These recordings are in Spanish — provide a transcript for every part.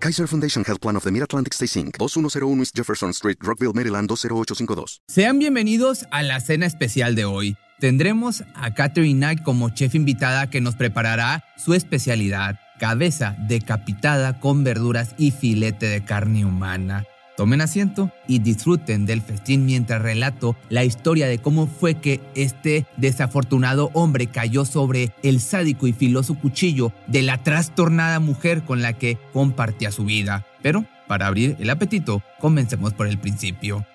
Kaiser Foundation Health Plan of the Mid-Atlantic Stay Inc., 2101 East Jefferson Street, Rockville, Maryland 20852. Sean bienvenidos a la cena especial de hoy. Tendremos a Catherine Knight como chef invitada que nos preparará su especialidad, cabeza decapitada con verduras y filete de carne humana. Tomen asiento y disfruten del festín mientras relato la historia de cómo fue que este desafortunado hombre cayó sobre el sádico y filoso cuchillo de la trastornada mujer con la que compartía su vida. Pero, para abrir el apetito, comencemos por el principio.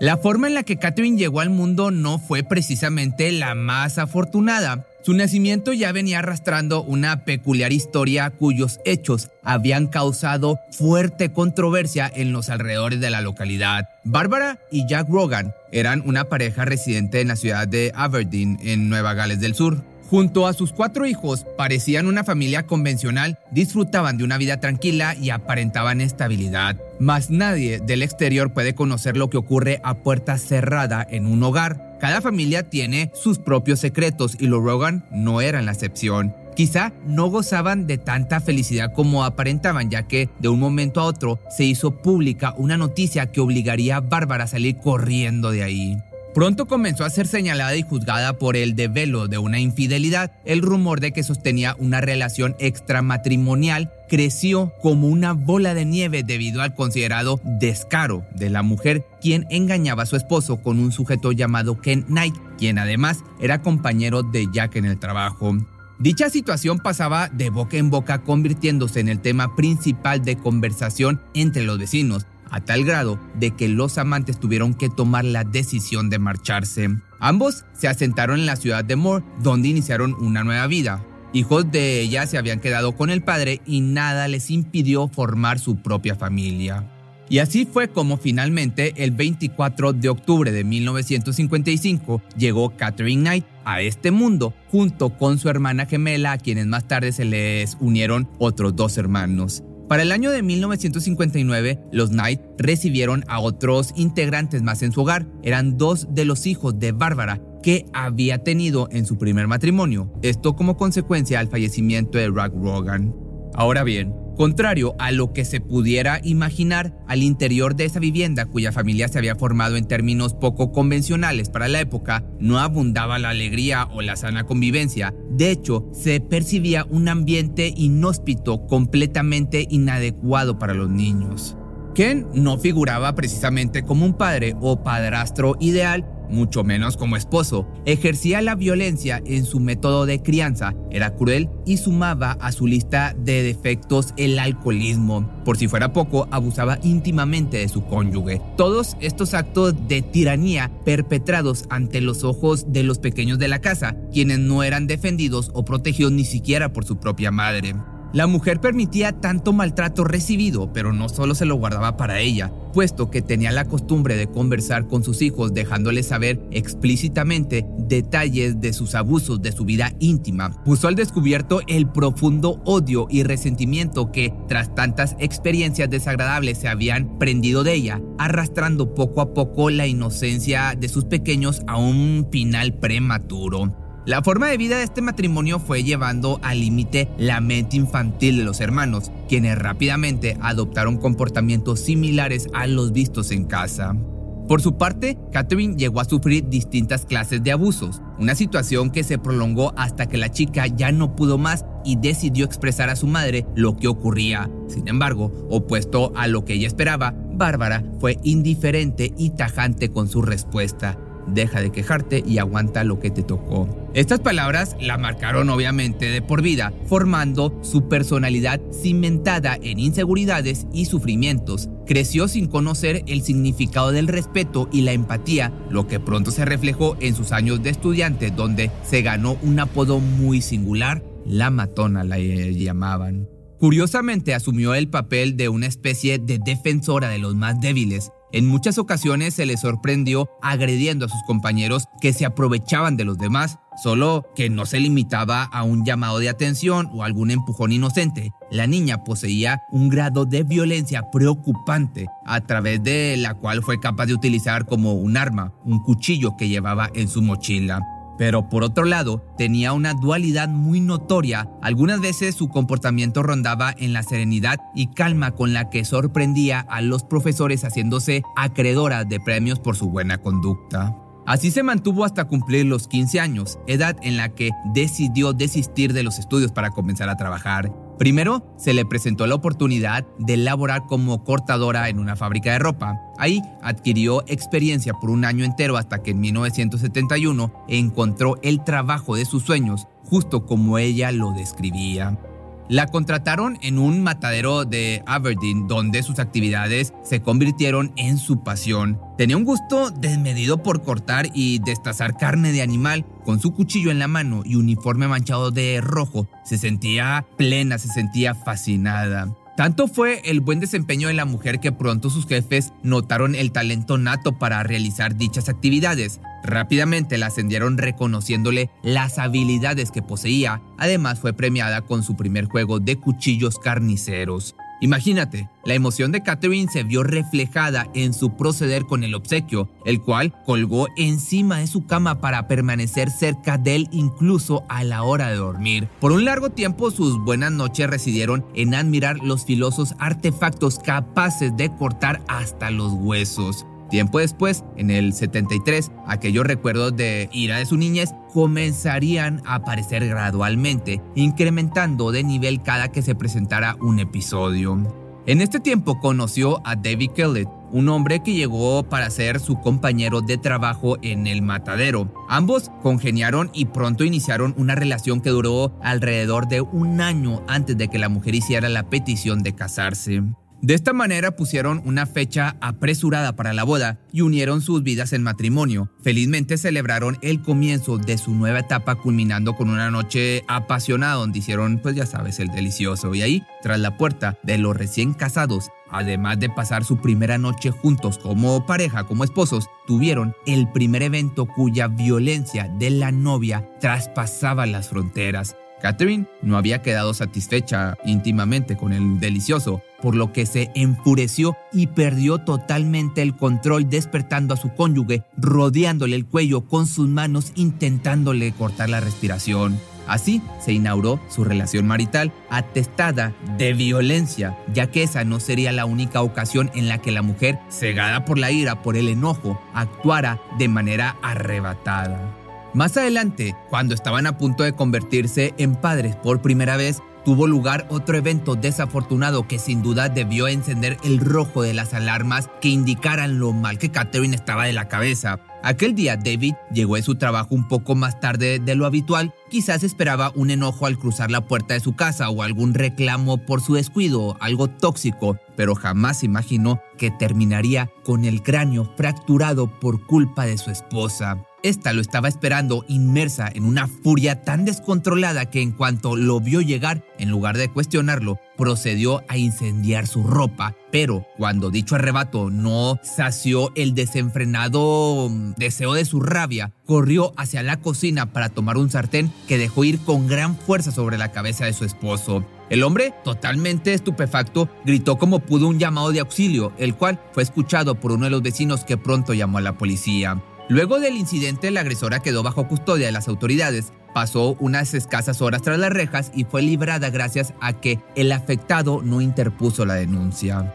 La forma en la que Catherine llegó al mundo no fue precisamente la más afortunada. Su nacimiento ya venía arrastrando una peculiar historia cuyos hechos habían causado fuerte controversia en los alrededores de la localidad. Bárbara y Jack Rogan eran una pareja residente en la ciudad de Aberdeen, en Nueva Gales del Sur. Junto a sus cuatro hijos, parecían una familia convencional, disfrutaban de una vida tranquila y aparentaban estabilidad. Mas nadie del exterior puede conocer lo que ocurre a puerta cerrada en un hogar. Cada familia tiene sus propios secretos y los Rogan no eran la excepción. Quizá no gozaban de tanta felicidad como aparentaban, ya que de un momento a otro se hizo pública una noticia que obligaría a Bárbara a salir corriendo de ahí. Pronto comenzó a ser señalada y juzgada por el develo de una infidelidad. El rumor de que sostenía una relación extramatrimonial creció como una bola de nieve debido al considerado descaro de la mujer, quien engañaba a su esposo con un sujeto llamado Ken Knight, quien además era compañero de Jack en el trabajo. Dicha situación pasaba de boca en boca convirtiéndose en el tema principal de conversación entre los vecinos, a tal grado de que los amantes tuvieron que tomar la decisión de marcharse. Ambos se asentaron en la ciudad de Moore, donde iniciaron una nueva vida. Hijos de ella se habían quedado con el padre y nada les impidió formar su propia familia. Y así fue como finalmente el 24 de octubre de 1955 llegó Catherine Knight a este mundo junto con su hermana gemela a quienes más tarde se les unieron otros dos hermanos. Para el año de 1959, los Knight recibieron a otros integrantes más en su hogar. Eran dos de los hijos de Bárbara que había tenido en su primer matrimonio, esto como consecuencia al fallecimiento de Rack Rogan. Ahora bien, Contrario a lo que se pudiera imaginar, al interior de esa vivienda cuya familia se había formado en términos poco convencionales para la época, no abundaba la alegría o la sana convivencia. De hecho, se percibía un ambiente inhóspito completamente inadecuado para los niños. Ken no figuraba precisamente como un padre o padrastro ideal, mucho menos como esposo. Ejercía la violencia en su método de crianza, era cruel y sumaba a su lista de defectos el alcoholismo. Por si fuera poco, abusaba íntimamente de su cónyuge. Todos estos actos de tiranía perpetrados ante los ojos de los pequeños de la casa, quienes no eran defendidos o protegidos ni siquiera por su propia madre. La mujer permitía tanto maltrato recibido, pero no solo se lo guardaba para ella, puesto que tenía la costumbre de conversar con sus hijos dejándoles saber explícitamente detalles de sus abusos de su vida íntima. Puso al descubierto el profundo odio y resentimiento que, tras tantas experiencias desagradables, se habían prendido de ella, arrastrando poco a poco la inocencia de sus pequeños a un final prematuro. La forma de vida de este matrimonio fue llevando al límite la mente infantil de los hermanos, quienes rápidamente adoptaron comportamientos similares a los vistos en casa. Por su parte, Catherine llegó a sufrir distintas clases de abusos, una situación que se prolongó hasta que la chica ya no pudo más y decidió expresar a su madre lo que ocurría. Sin embargo, opuesto a lo que ella esperaba, Bárbara fue indiferente y tajante con su respuesta deja de quejarte y aguanta lo que te tocó. Estas palabras la marcaron obviamente de por vida, formando su personalidad cimentada en inseguridades y sufrimientos. Creció sin conocer el significado del respeto y la empatía, lo que pronto se reflejó en sus años de estudiante, donde se ganó un apodo muy singular, la matona la llamaban. Curiosamente asumió el papel de una especie de defensora de los más débiles. En muchas ocasiones se le sorprendió agrediendo a sus compañeros que se aprovechaban de los demás, solo que no se limitaba a un llamado de atención o algún empujón inocente. La niña poseía un grado de violencia preocupante, a través de la cual fue capaz de utilizar como un arma, un cuchillo que llevaba en su mochila. Pero por otro lado, tenía una dualidad muy notoria. Algunas veces su comportamiento rondaba en la serenidad y calma con la que sorprendía a los profesores haciéndose acreedora de premios por su buena conducta. Así se mantuvo hasta cumplir los 15 años, edad en la que decidió desistir de los estudios para comenzar a trabajar. Primero, se le presentó la oportunidad de laborar como cortadora en una fábrica de ropa. Ahí adquirió experiencia por un año entero hasta que en 1971 encontró el trabajo de sus sueños, justo como ella lo describía. La contrataron en un matadero de Aberdeen donde sus actividades se convirtieron en su pasión. Tenía un gusto desmedido por cortar y destazar carne de animal. Con su cuchillo en la mano y uniforme manchado de rojo, se sentía plena, se sentía fascinada. Tanto fue el buen desempeño de la mujer que pronto sus jefes notaron el talento nato para realizar dichas actividades. Rápidamente la ascendieron reconociéndole las habilidades que poseía. Además fue premiada con su primer juego de cuchillos carniceros. Imagínate, la emoción de Catherine se vio reflejada en su proceder con el obsequio, el cual colgó encima de su cama para permanecer cerca de él incluso a la hora de dormir. Por un largo tiempo sus buenas noches residieron en admirar los filosos artefactos capaces de cortar hasta los huesos. Tiempo después, en el 73, aquellos recuerdos de ira de su niñez comenzarían a aparecer gradualmente, incrementando de nivel cada que se presentara un episodio. En este tiempo conoció a David Kellett, un hombre que llegó para ser su compañero de trabajo en el matadero. Ambos congeniaron y pronto iniciaron una relación que duró alrededor de un año antes de que la mujer hiciera la petición de casarse. De esta manera pusieron una fecha apresurada para la boda y unieron sus vidas en matrimonio. Felizmente celebraron el comienzo de su nueva etapa culminando con una noche apasionada donde hicieron, pues ya sabes, el delicioso. Y ahí, tras la puerta de los recién casados, además de pasar su primera noche juntos como pareja, como esposos, tuvieron el primer evento cuya violencia de la novia traspasaba las fronteras. Catherine no había quedado satisfecha íntimamente con el delicioso, por lo que se enfureció y perdió totalmente el control despertando a su cónyuge, rodeándole el cuello con sus manos intentándole cortar la respiración. Así se inauguró su relación marital atestada de violencia, ya que esa no sería la única ocasión en la que la mujer, cegada por la ira, por el enojo, actuara de manera arrebatada. Más adelante, cuando estaban a punto de convertirse en padres por primera vez, tuvo lugar otro evento desafortunado que sin duda debió encender el rojo de las alarmas que indicaran lo mal que Catherine estaba de la cabeza. Aquel día David llegó a su trabajo un poco más tarde de lo habitual, quizás esperaba un enojo al cruzar la puerta de su casa o algún reclamo por su descuido, algo tóxico, pero jamás imaginó que terminaría con el cráneo fracturado por culpa de su esposa. Esta lo estaba esperando inmersa en una furia tan descontrolada que en cuanto lo vio llegar, en lugar de cuestionarlo, procedió a incendiar su ropa. Pero cuando dicho arrebato no sació el desenfrenado mm, deseo de su rabia, corrió hacia la cocina para tomar un sartén que dejó ir con gran fuerza sobre la cabeza de su esposo. El hombre, totalmente estupefacto, gritó como pudo un llamado de auxilio, el cual fue escuchado por uno de los vecinos que pronto llamó a la policía. Luego del incidente, la agresora quedó bajo custodia de las autoridades. Pasó unas escasas horas tras las rejas y fue librada gracias a que el afectado no interpuso la denuncia.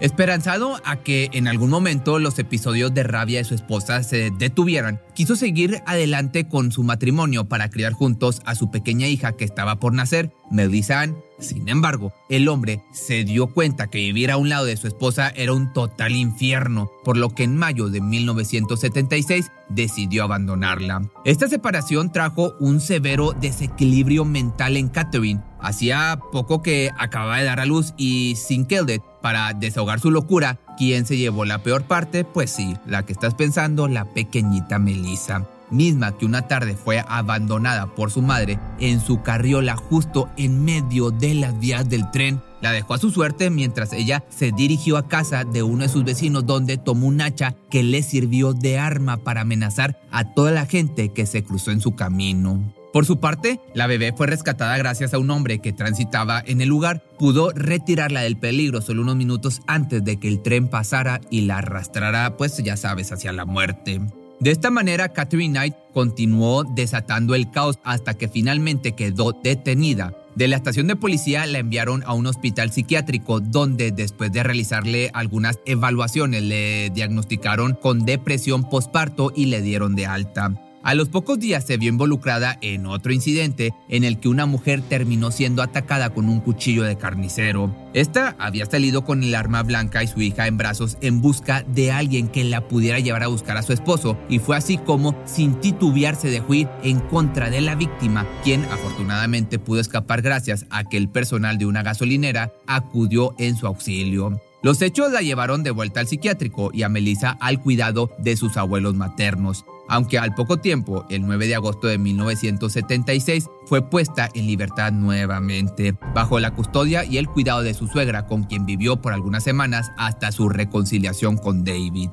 Esperanzado a que en algún momento los episodios de rabia de su esposa se detuvieran, quiso seguir adelante con su matrimonio para criar juntos a su pequeña hija que estaba por nacer, Melissa Ann. Sin embargo, el hombre se dio cuenta que vivir a un lado de su esposa era un total infierno, por lo que en mayo de 1976 decidió abandonarla. Esta separación trajo un severo desequilibrio mental en Catherine. Hacía poco que acababa de dar a luz y sin Keldet para desahogar su locura, ¿quién se llevó la peor parte? Pues sí, la que estás pensando, la pequeñita Melissa. misma que una tarde fue abandonada por su madre en su carriola justo en medio de las vías del tren. La dejó a su suerte mientras ella se dirigió a casa de uno de sus vecinos donde tomó un hacha que le sirvió de arma para amenazar a toda la gente que se cruzó en su camino. Por su parte, la bebé fue rescatada gracias a un hombre que transitaba en el lugar. Pudo retirarla del peligro solo unos minutos antes de que el tren pasara y la arrastrara, pues ya sabes, hacia la muerte. De esta manera, Catherine Knight continuó desatando el caos hasta que finalmente quedó detenida. De la estación de policía la enviaron a un hospital psiquiátrico donde después de realizarle algunas evaluaciones le diagnosticaron con depresión postparto y le dieron de alta. A los pocos días se vio involucrada en otro incidente en el que una mujer terminó siendo atacada con un cuchillo de carnicero. Esta había salido con el arma blanca y su hija en brazos en busca de alguien que la pudiera llevar a buscar a su esposo y fue así como, sin titubear, se dejó en contra de la víctima, quien afortunadamente pudo escapar gracias a que el personal de una gasolinera acudió en su auxilio. Los hechos la llevaron de vuelta al psiquiátrico y a Melissa al cuidado de sus abuelos maternos aunque al poco tiempo, el 9 de agosto de 1976, fue puesta en libertad nuevamente, bajo la custodia y el cuidado de su suegra, con quien vivió por algunas semanas hasta su reconciliación con David.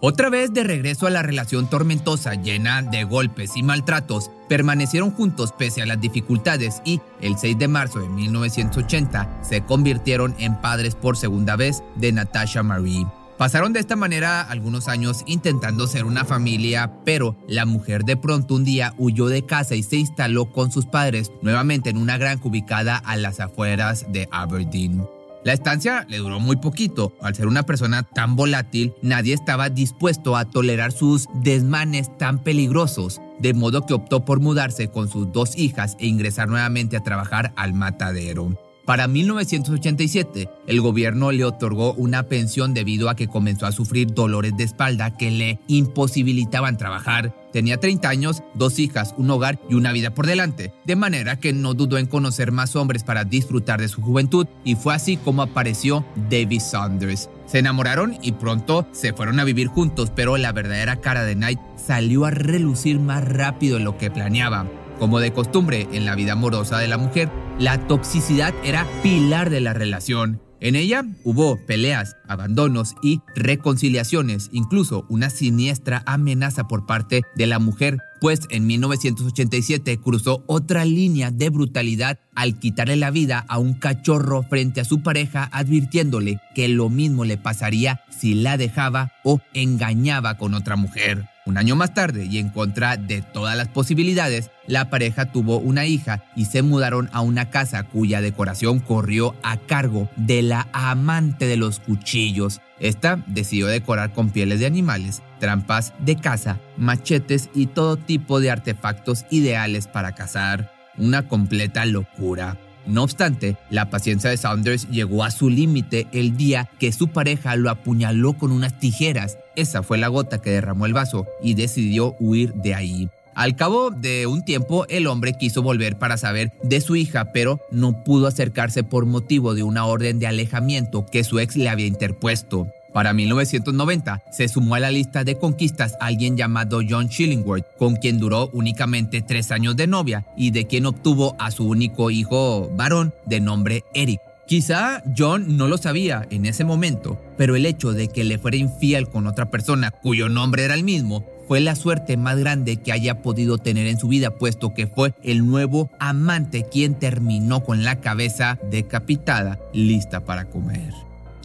Otra vez de regreso a la relación tormentosa llena de golpes y maltratos, permanecieron juntos pese a las dificultades y el 6 de marzo de 1980 se convirtieron en padres por segunda vez de Natasha Marie. Pasaron de esta manera algunos años intentando ser una familia, pero la mujer de pronto un día huyó de casa y se instaló con sus padres nuevamente en una granja ubicada a las afueras de Aberdeen. La estancia le duró muy poquito. Al ser una persona tan volátil, nadie estaba dispuesto a tolerar sus desmanes tan peligrosos, de modo que optó por mudarse con sus dos hijas e ingresar nuevamente a trabajar al matadero. Para 1987, el gobierno le otorgó una pensión debido a que comenzó a sufrir dolores de espalda que le imposibilitaban trabajar. Tenía 30 años, dos hijas, un hogar y una vida por delante, de manera que no dudó en conocer más hombres para disfrutar de su juventud y fue así como apareció David Saunders. Se enamoraron y pronto se fueron a vivir juntos, pero la verdadera cara de Knight salió a relucir más rápido de lo que planeaba. Como de costumbre en la vida amorosa de la mujer, la toxicidad era pilar de la relación. En ella hubo peleas, abandonos y reconciliaciones, incluso una siniestra amenaza por parte de la mujer, pues en 1987 cruzó otra línea de brutalidad al quitarle la vida a un cachorro frente a su pareja, advirtiéndole que lo mismo le pasaría si la dejaba o engañaba con otra mujer. Un año más tarde, y en contra de todas las posibilidades, la pareja tuvo una hija y se mudaron a una casa cuya decoración corrió a cargo de la amante de los cuchillos. Esta decidió decorar con pieles de animales, trampas de caza, machetes y todo tipo de artefactos ideales para cazar. Una completa locura. No obstante, la paciencia de Saunders llegó a su límite el día que su pareja lo apuñaló con unas tijeras. Esa fue la gota que derramó el vaso y decidió huir de ahí. Al cabo de un tiempo, el hombre quiso volver para saber de su hija, pero no pudo acercarse por motivo de una orden de alejamiento que su ex le había interpuesto. Para 1990 se sumó a la lista de conquistas alguien llamado John Chillingworth, con quien duró únicamente tres años de novia y de quien obtuvo a su único hijo varón de nombre Eric. Quizá John no lo sabía en ese momento, pero el hecho de que le fuera infiel con otra persona cuyo nombre era el mismo fue la suerte más grande que haya podido tener en su vida, puesto que fue el nuevo amante quien terminó con la cabeza decapitada, lista para comer.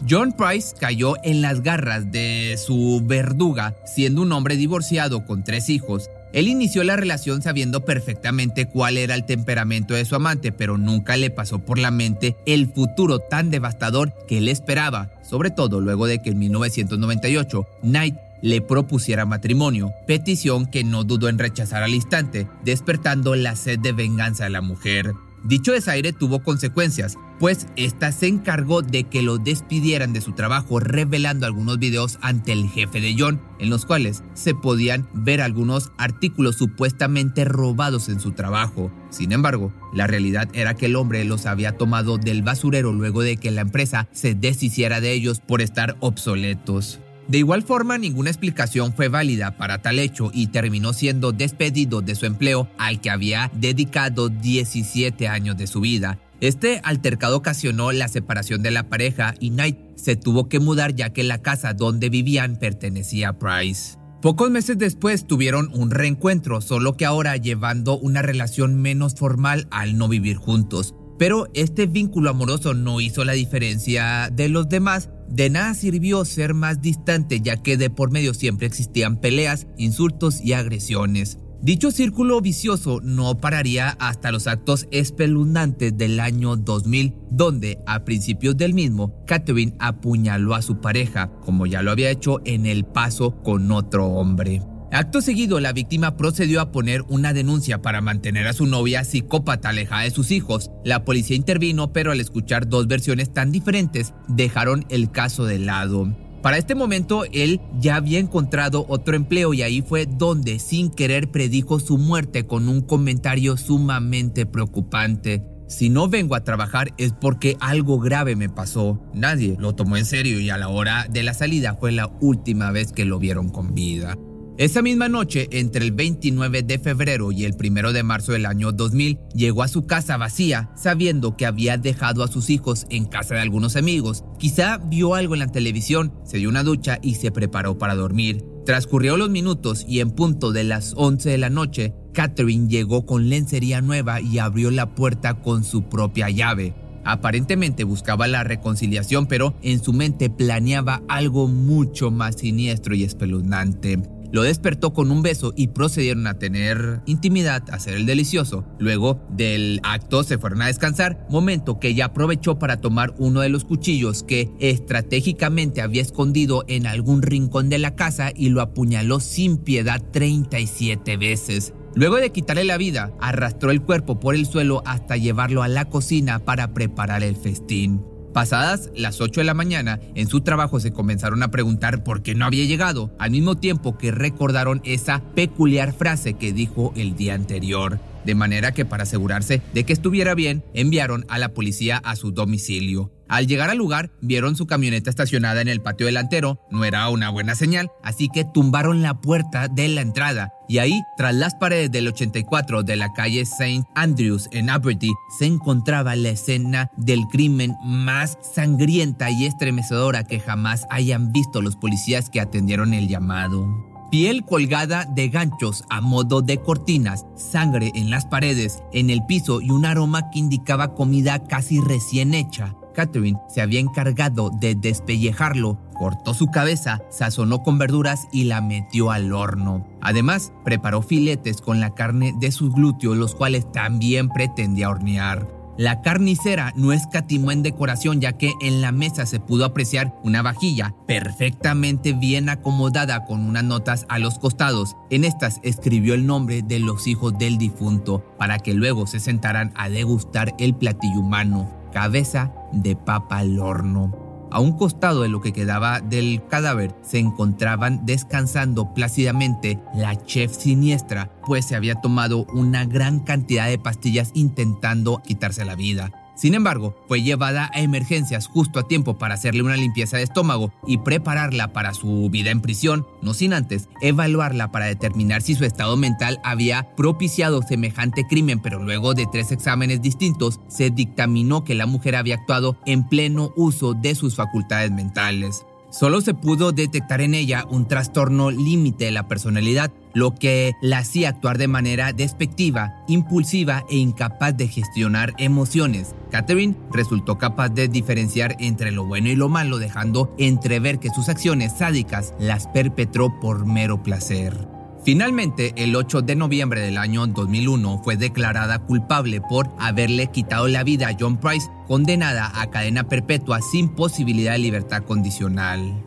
John Price cayó en las garras de su verduga, siendo un hombre divorciado con tres hijos. Él inició la relación sabiendo perfectamente cuál era el temperamento de su amante, pero nunca le pasó por la mente el futuro tan devastador que él esperaba, sobre todo luego de que en 1998 Knight le propusiera matrimonio, petición que no dudó en rechazar al instante, despertando la sed de venganza de la mujer. Dicho desaire tuvo consecuencias, pues esta se encargó de que lo despidieran de su trabajo revelando algunos videos ante el jefe de John, en los cuales se podían ver algunos artículos supuestamente robados en su trabajo. Sin embargo, la realidad era que el hombre los había tomado del basurero luego de que la empresa se deshiciera de ellos por estar obsoletos. De igual forma, ninguna explicación fue válida para tal hecho y terminó siendo despedido de su empleo al que había dedicado 17 años de su vida. Este altercado ocasionó la separación de la pareja y Knight se tuvo que mudar ya que la casa donde vivían pertenecía a Price. Pocos meses después tuvieron un reencuentro, solo que ahora llevando una relación menos formal al no vivir juntos. Pero este vínculo amoroso no hizo la diferencia de los demás. De nada sirvió ser más distante ya que de por medio siempre existían peleas, insultos y agresiones. Dicho círculo vicioso no pararía hasta los actos espeluznantes del año 2000, donde a principios del mismo, Catherine apuñaló a su pareja, como ya lo había hecho en el paso con otro hombre. Acto seguido, la víctima procedió a poner una denuncia para mantener a su novia psicópata alejada de sus hijos. La policía intervino, pero al escuchar dos versiones tan diferentes, dejaron el caso de lado. Para este momento, él ya había encontrado otro empleo y ahí fue donde, sin querer, predijo su muerte con un comentario sumamente preocupante. Si no vengo a trabajar es porque algo grave me pasó. Nadie lo tomó en serio y a la hora de la salida fue la última vez que lo vieron con vida. Esa misma noche, entre el 29 de febrero y el 1 de marzo del año 2000, llegó a su casa vacía, sabiendo que había dejado a sus hijos en casa de algunos amigos. Quizá vio algo en la televisión, se dio una ducha y se preparó para dormir. Transcurrió los minutos y en punto de las 11 de la noche, Catherine llegó con lencería nueva y abrió la puerta con su propia llave. Aparentemente buscaba la reconciliación, pero en su mente planeaba algo mucho más siniestro y espeluznante. Lo despertó con un beso y procedieron a tener intimidad, a hacer el delicioso. Luego del acto se fueron a descansar, momento que ella aprovechó para tomar uno de los cuchillos que estratégicamente había escondido en algún rincón de la casa y lo apuñaló sin piedad 37 veces. Luego de quitarle la vida, arrastró el cuerpo por el suelo hasta llevarlo a la cocina para preparar el festín. Pasadas las 8 de la mañana, en su trabajo se comenzaron a preguntar por qué no había llegado, al mismo tiempo que recordaron esa peculiar frase que dijo el día anterior. De manera que para asegurarse de que estuviera bien, enviaron a la policía a su domicilio. Al llegar al lugar, vieron su camioneta estacionada en el patio delantero, no era una buena señal, así que tumbaron la puerta de la entrada. Y ahí, tras las paredes del 84 de la calle St. Andrews en Aberdeen, se encontraba la escena del crimen más sangrienta y estremecedora que jamás hayan visto los policías que atendieron el llamado piel colgada de ganchos a modo de cortinas, sangre en las paredes, en el piso y un aroma que indicaba comida casi recién hecha. Catherine se había encargado de despellejarlo, cortó su cabeza, sazonó con verduras y la metió al horno. Además, preparó filetes con la carne de sus glúteos, los cuales también pretendía hornear. La carnicera no escatimó en decoración ya que en la mesa se pudo apreciar una vajilla perfectamente bien acomodada con unas notas a los costados. En estas escribió el nombre de los hijos del difunto para que luego se sentaran a degustar el platillo humano, cabeza de papa al horno. A un costado de lo que quedaba del cadáver se encontraban descansando plácidamente la chef siniestra, pues se había tomado una gran cantidad de pastillas intentando quitarse la vida. Sin embargo, fue llevada a emergencias justo a tiempo para hacerle una limpieza de estómago y prepararla para su vida en prisión, no sin antes evaluarla para determinar si su estado mental había propiciado semejante crimen, pero luego de tres exámenes distintos se dictaminó que la mujer había actuado en pleno uso de sus facultades mentales. Solo se pudo detectar en ella un trastorno límite de la personalidad, lo que la hacía actuar de manera despectiva, impulsiva e incapaz de gestionar emociones. Catherine resultó capaz de diferenciar entre lo bueno y lo malo, dejando entrever que sus acciones sádicas las perpetró por mero placer. Finalmente, el 8 de noviembre del año 2001 fue declarada culpable por haberle quitado la vida a John Price, condenada a cadena perpetua sin posibilidad de libertad condicional.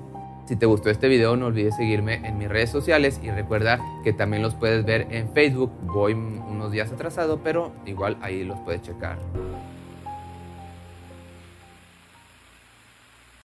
Si te gustó este video no olvides seguirme en mis redes sociales y recuerda que también los puedes ver en Facebook. Voy unos días atrasado, pero igual ahí los puedes checar.